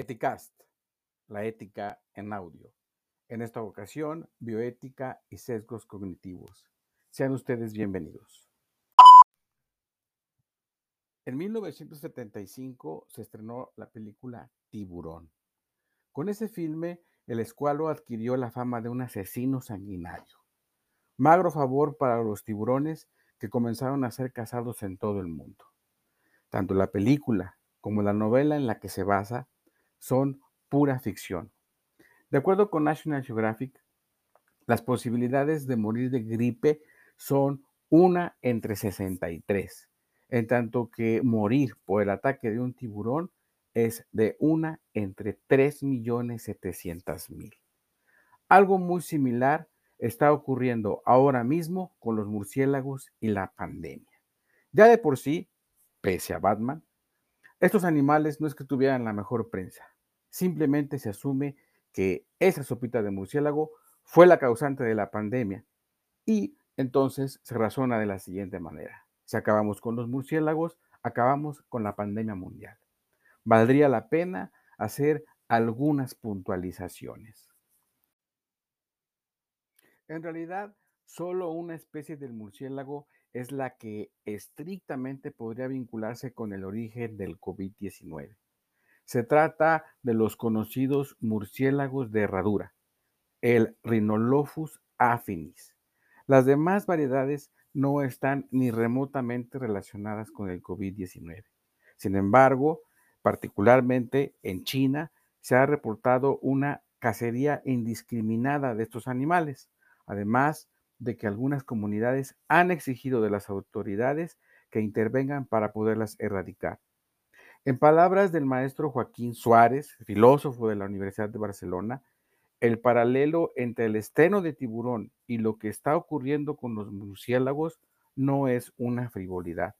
Eticast, la ética en audio. En esta ocasión, bioética y sesgos cognitivos. Sean ustedes bienvenidos. En 1975 se estrenó la película Tiburón. Con ese filme, el escualo adquirió la fama de un asesino sanguinario. Magro favor para los tiburones que comenzaron a ser cazados en todo el mundo. Tanto la película como la novela en la que se basa son pura ficción. De acuerdo con National Geographic, las posibilidades de morir de gripe son una entre 63, en tanto que morir por el ataque de un tiburón es de una entre 3.700.000. Algo muy similar está ocurriendo ahora mismo con los murciélagos y la pandemia. Ya de por sí, pese a Batman, estos animales no es que tuvieran la mejor prensa, simplemente se asume que esa sopita de murciélago fue la causante de la pandemia y entonces se razona de la siguiente manera. Si acabamos con los murciélagos, acabamos con la pandemia mundial. Valdría la pena hacer algunas puntualizaciones. En realidad, solo una especie del murciélago es la que estrictamente podría vincularse con el origen del COVID-19. Se trata de los conocidos murciélagos de herradura, el Rhinolophus affinis. Las demás variedades no están ni remotamente relacionadas con el COVID-19. Sin embargo, particularmente en China, se ha reportado una cacería indiscriminada de estos animales. Además, de que algunas comunidades han exigido de las autoridades que intervengan para poderlas erradicar. En palabras del maestro Joaquín Suárez, filósofo de la Universidad de Barcelona, el paralelo entre el estreno de tiburón y lo que está ocurriendo con los murciélagos no es una frivolidad.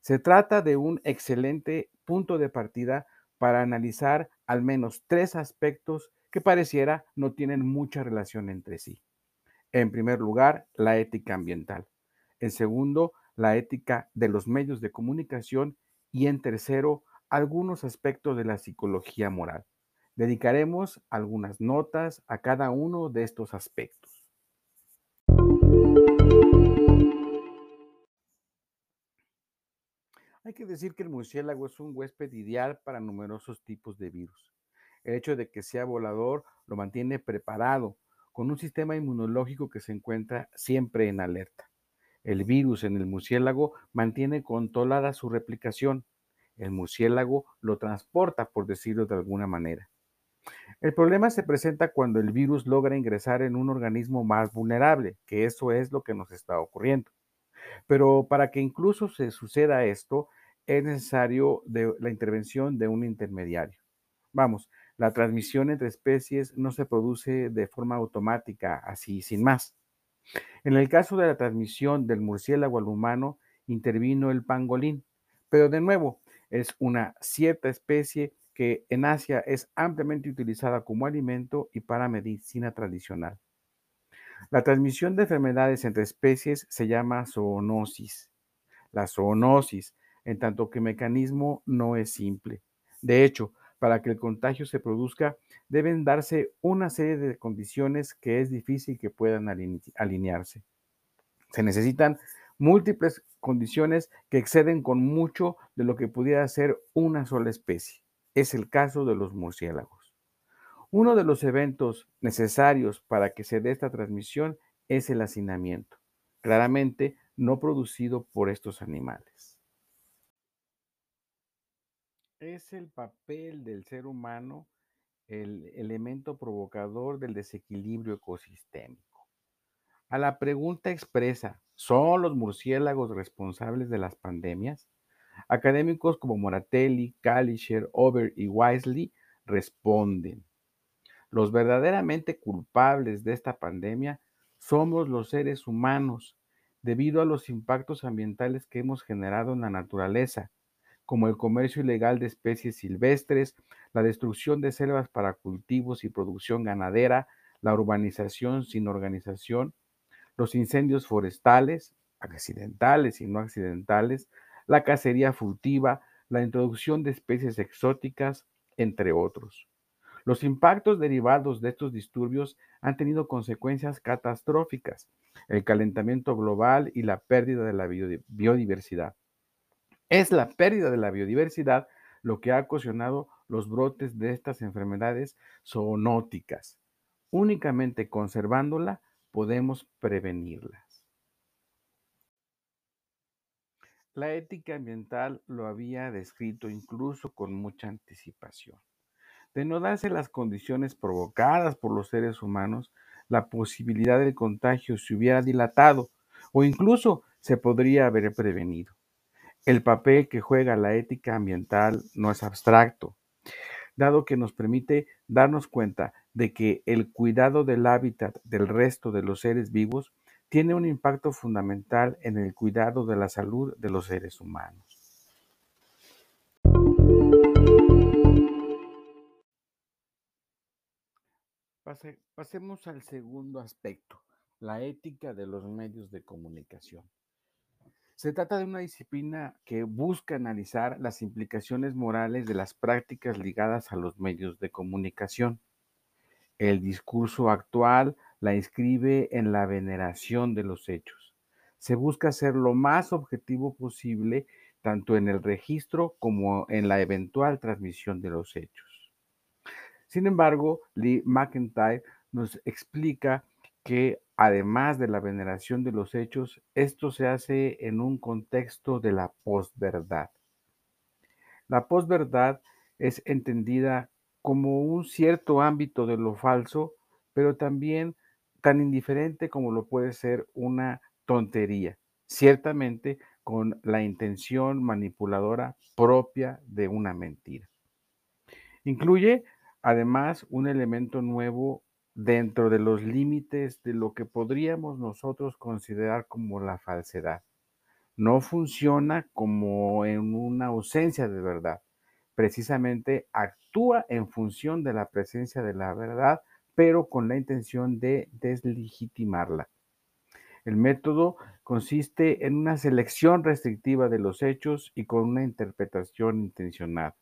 Se trata de un excelente punto de partida para analizar al menos tres aspectos que pareciera no tienen mucha relación entre sí. En primer lugar, la ética ambiental. En segundo, la ética de los medios de comunicación. Y en tercero, algunos aspectos de la psicología moral. Dedicaremos algunas notas a cada uno de estos aspectos. Hay que decir que el murciélago es un huésped ideal para numerosos tipos de virus. El hecho de que sea volador lo mantiene preparado con un sistema inmunológico que se encuentra siempre en alerta. El virus en el murciélago mantiene controlada su replicación. El murciélago lo transporta, por decirlo de alguna manera. El problema se presenta cuando el virus logra ingresar en un organismo más vulnerable, que eso es lo que nos está ocurriendo. Pero para que incluso se suceda esto, es necesario la intervención de un intermediario. Vamos, la transmisión entre especies no se produce de forma automática, así sin más. En el caso de la transmisión del murciélago al humano, intervino el pangolín, pero de nuevo, es una cierta especie que en Asia es ampliamente utilizada como alimento y para medicina tradicional. La transmisión de enfermedades entre especies se llama zoonosis. La zoonosis, en tanto que mecanismo, no es simple. De hecho, para que el contagio se produzca, deben darse una serie de condiciones que es difícil que puedan alinearse. Se necesitan múltiples condiciones que exceden con mucho de lo que pudiera ser una sola especie. Es el caso de los murciélagos. Uno de los eventos necesarios para que se dé esta transmisión es el hacinamiento, claramente no producido por estos animales es el papel del ser humano el elemento provocador del desequilibrio ecosistémico. A la pregunta expresa, ¿son los murciélagos responsables de las pandemias? Académicos como Moratelli, Kalischer, Over y Wisely responden. Los verdaderamente culpables de esta pandemia somos los seres humanos, debido a los impactos ambientales que hemos generado en la naturaleza, como el comercio ilegal de especies silvestres, la destrucción de selvas para cultivos y producción ganadera, la urbanización sin organización, los incendios forestales, accidentales y no accidentales, la cacería furtiva, la introducción de especies exóticas, entre otros. Los impactos derivados de estos disturbios han tenido consecuencias catastróficas, el calentamiento global y la pérdida de la biodiversidad. Es la pérdida de la biodiversidad lo que ha ocasionado los brotes de estas enfermedades zoonóticas. Únicamente conservándola podemos prevenirlas. La ética ambiental lo había descrito incluso con mucha anticipación. De no darse las condiciones provocadas por los seres humanos, la posibilidad del contagio se hubiera dilatado o incluso se podría haber prevenido. El papel que juega la ética ambiental no es abstracto, dado que nos permite darnos cuenta de que el cuidado del hábitat del resto de los seres vivos tiene un impacto fundamental en el cuidado de la salud de los seres humanos. pasemos al segundo aspecto, la ética de los medios de comunicación. Se trata de una disciplina que busca analizar las implicaciones morales de las prácticas ligadas a los medios de comunicación. El discurso actual la inscribe en la veneración de los hechos. Se busca ser lo más objetivo posible tanto en el registro como en la eventual transmisión de los hechos. Sin embargo, Lee McIntyre nos explica que además de la veneración de los hechos, esto se hace en un contexto de la posverdad. La posverdad es entendida como un cierto ámbito de lo falso, pero también tan indiferente como lo puede ser una tontería, ciertamente con la intención manipuladora propia de una mentira. Incluye además un elemento nuevo dentro de los límites de lo que podríamos nosotros considerar como la falsedad. No funciona como en una ausencia de verdad. Precisamente actúa en función de la presencia de la verdad, pero con la intención de deslegitimarla. El método consiste en una selección restrictiva de los hechos y con una interpretación intencional.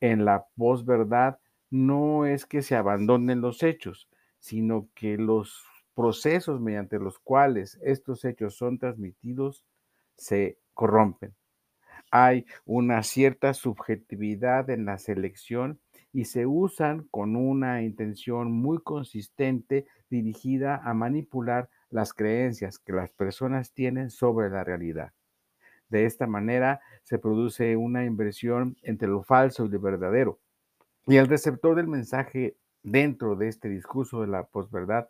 En la posverdad no es que se abandonen los hechos, sino que los procesos mediante los cuales estos hechos son transmitidos se corrompen. Hay una cierta subjetividad en la selección y se usan con una intención muy consistente dirigida a manipular las creencias que las personas tienen sobre la realidad. De esta manera se produce una inversión entre lo falso y lo verdadero, y el receptor del mensaje dentro de este discurso de la posverdad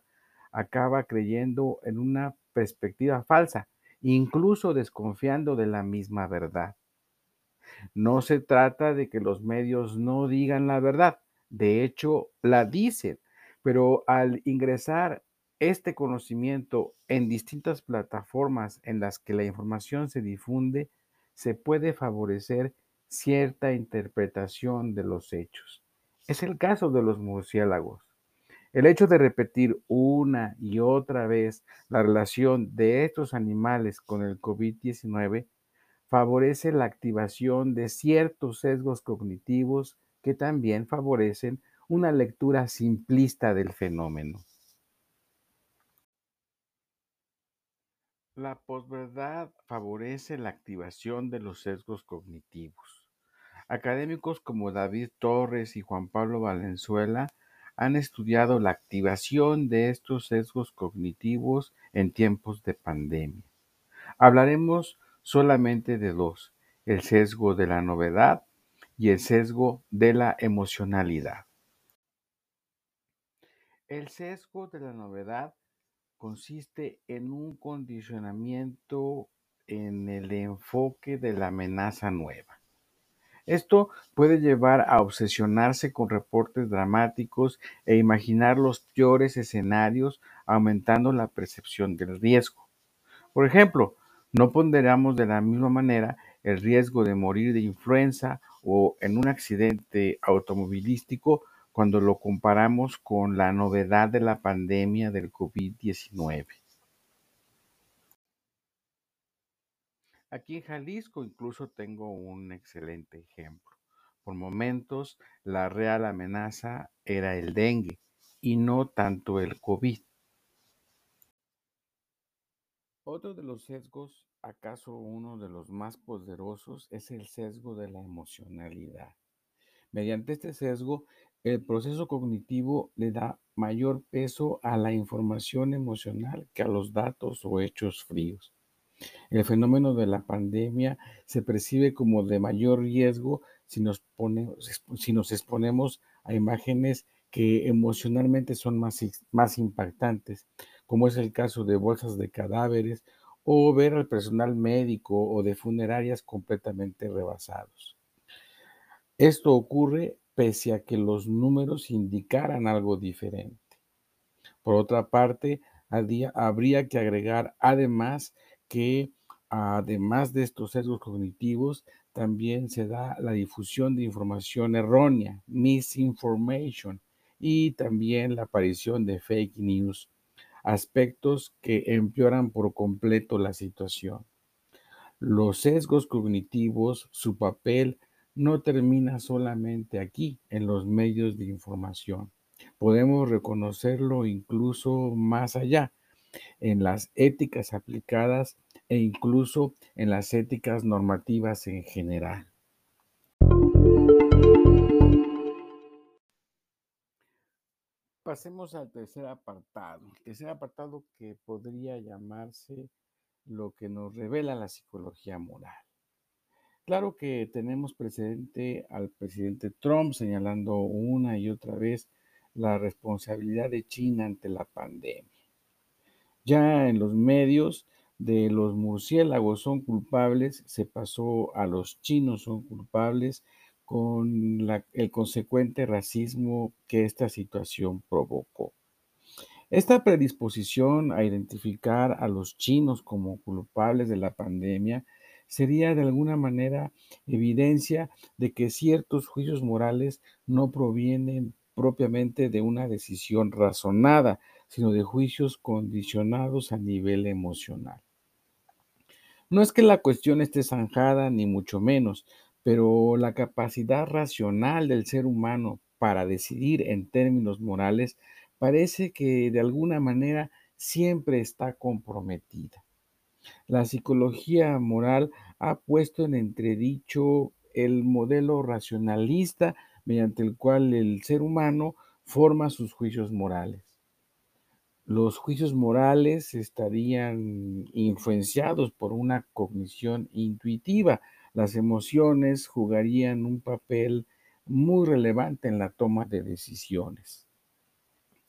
acaba creyendo en una perspectiva falsa, incluso desconfiando de la misma verdad. No se trata de que los medios no digan la verdad, de hecho la dicen, pero al ingresar este conocimiento en distintas plataformas en las que la información se difunde, se puede favorecer cierta interpretación de los hechos. Es el caso de los murciélagos. El hecho de repetir una y otra vez la relación de estos animales con el COVID-19 favorece la activación de ciertos sesgos cognitivos que también favorecen una lectura simplista del fenómeno. La posverdad favorece la activación de los sesgos cognitivos. Académicos como David Torres y Juan Pablo Valenzuela han estudiado la activación de estos sesgos cognitivos en tiempos de pandemia. Hablaremos solamente de dos, el sesgo de la novedad y el sesgo de la emocionalidad. El sesgo de la novedad consiste en un condicionamiento en el enfoque de la amenaza nueva. Esto puede llevar a obsesionarse con reportes dramáticos e imaginar los peores escenarios, aumentando la percepción del riesgo. Por ejemplo, no ponderamos de la misma manera el riesgo de morir de influenza o en un accidente automovilístico cuando lo comparamos con la novedad de la pandemia del COVID-19. Aquí en Jalisco incluso tengo un excelente ejemplo. Por momentos, la real amenaza era el dengue y no tanto el COVID. Otro de los sesgos, acaso uno de los más poderosos, es el sesgo de la emocionalidad. Mediante este sesgo, el proceso cognitivo le da mayor peso a la información emocional que a los datos o hechos fríos. El fenómeno de la pandemia se percibe como de mayor riesgo si nos, si nos exponemos a imágenes que emocionalmente son más, más impactantes, como es el caso de bolsas de cadáveres o ver al personal médico o de funerarias completamente rebasados. Esto ocurre pese a que los números indicaran algo diferente. Por otra parte, habría que agregar además que además de estos sesgos cognitivos, también se da la difusión de información errónea, misinformation, y también la aparición de fake news, aspectos que empeoran por completo la situación. Los sesgos cognitivos, su papel no termina solamente aquí, en los medios de información. Podemos reconocerlo incluso más allá, en las éticas aplicadas e incluso en las éticas normativas en general. Pasemos al tercer apartado. El tercer apartado que podría llamarse lo que nos revela la psicología moral. Claro que tenemos presente al presidente Trump señalando una y otra vez la responsabilidad de China ante la pandemia. Ya en los medios de los murciélagos son culpables, se pasó a los chinos son culpables con el consecuente racismo que esta situación provocó. Esta predisposición a identificar a los chinos como culpables de la pandemia sería de alguna manera evidencia de que ciertos juicios morales no provienen propiamente de una decisión razonada, sino de juicios condicionados a nivel emocional. No es que la cuestión esté zanjada, ni mucho menos, pero la capacidad racional del ser humano para decidir en términos morales parece que de alguna manera siempre está comprometida. La psicología moral ha puesto en entredicho el modelo racionalista mediante el cual el ser humano forma sus juicios morales los juicios morales estarían influenciados por una cognición intuitiva. Las emociones jugarían un papel muy relevante en la toma de decisiones.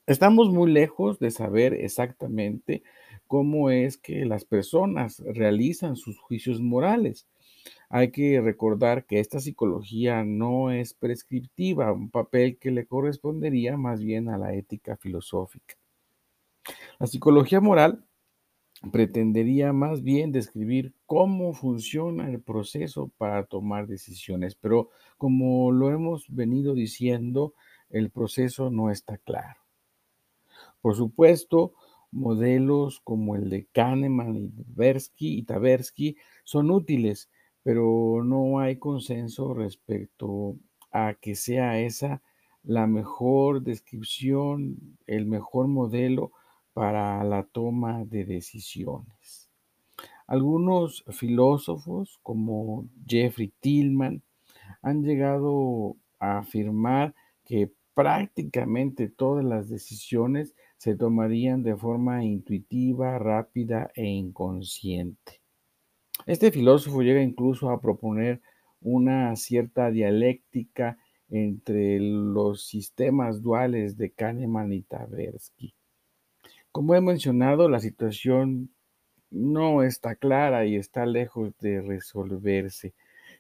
Estamos muy lejos de saber exactamente cómo es que las personas realizan sus juicios morales. Hay que recordar que esta psicología no es prescriptiva, un papel que le correspondería más bien a la ética filosófica. La psicología moral pretendería más bien describir cómo funciona el proceso para tomar decisiones, pero como lo hemos venido diciendo, el proceso no está claro. Por supuesto, modelos como el de Kahneman y Tversky, y Taversky son útiles, pero no hay consenso respecto a que sea esa la mejor descripción, el mejor modelo para la toma de decisiones. Algunos filósofos como Jeffrey Tillman han llegado a afirmar que prácticamente todas las decisiones se tomarían de forma intuitiva, rápida e inconsciente. Este filósofo llega incluso a proponer una cierta dialéctica entre los sistemas duales de Kahneman y Tversky. Como he mencionado, la situación no está clara y está lejos de resolverse,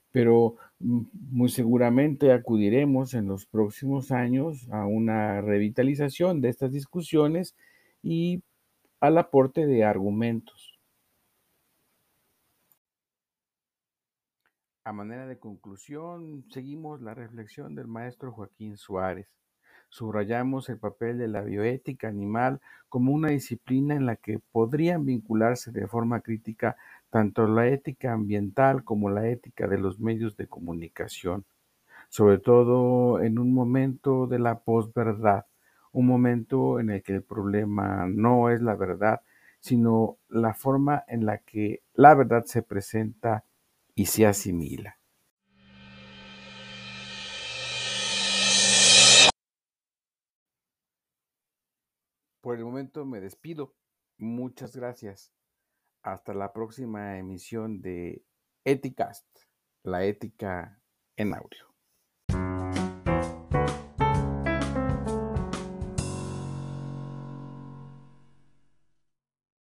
pero mm, muy seguramente acudiremos en los próximos años a una revitalización de estas discusiones y al aporte de argumentos. A manera de conclusión, seguimos la reflexión del maestro Joaquín Suárez. Subrayamos el papel de la bioética animal como una disciplina en la que podrían vincularse de forma crítica tanto la ética ambiental como la ética de los medios de comunicación. sobre todo en un momento de la posverdad, un momento en el que el problema no es la verdad, sino la forma en la que la verdad se presenta y se asimila. Por el momento me despido. Muchas gracias. Hasta la próxima emisión de Eticast, la ética en audio.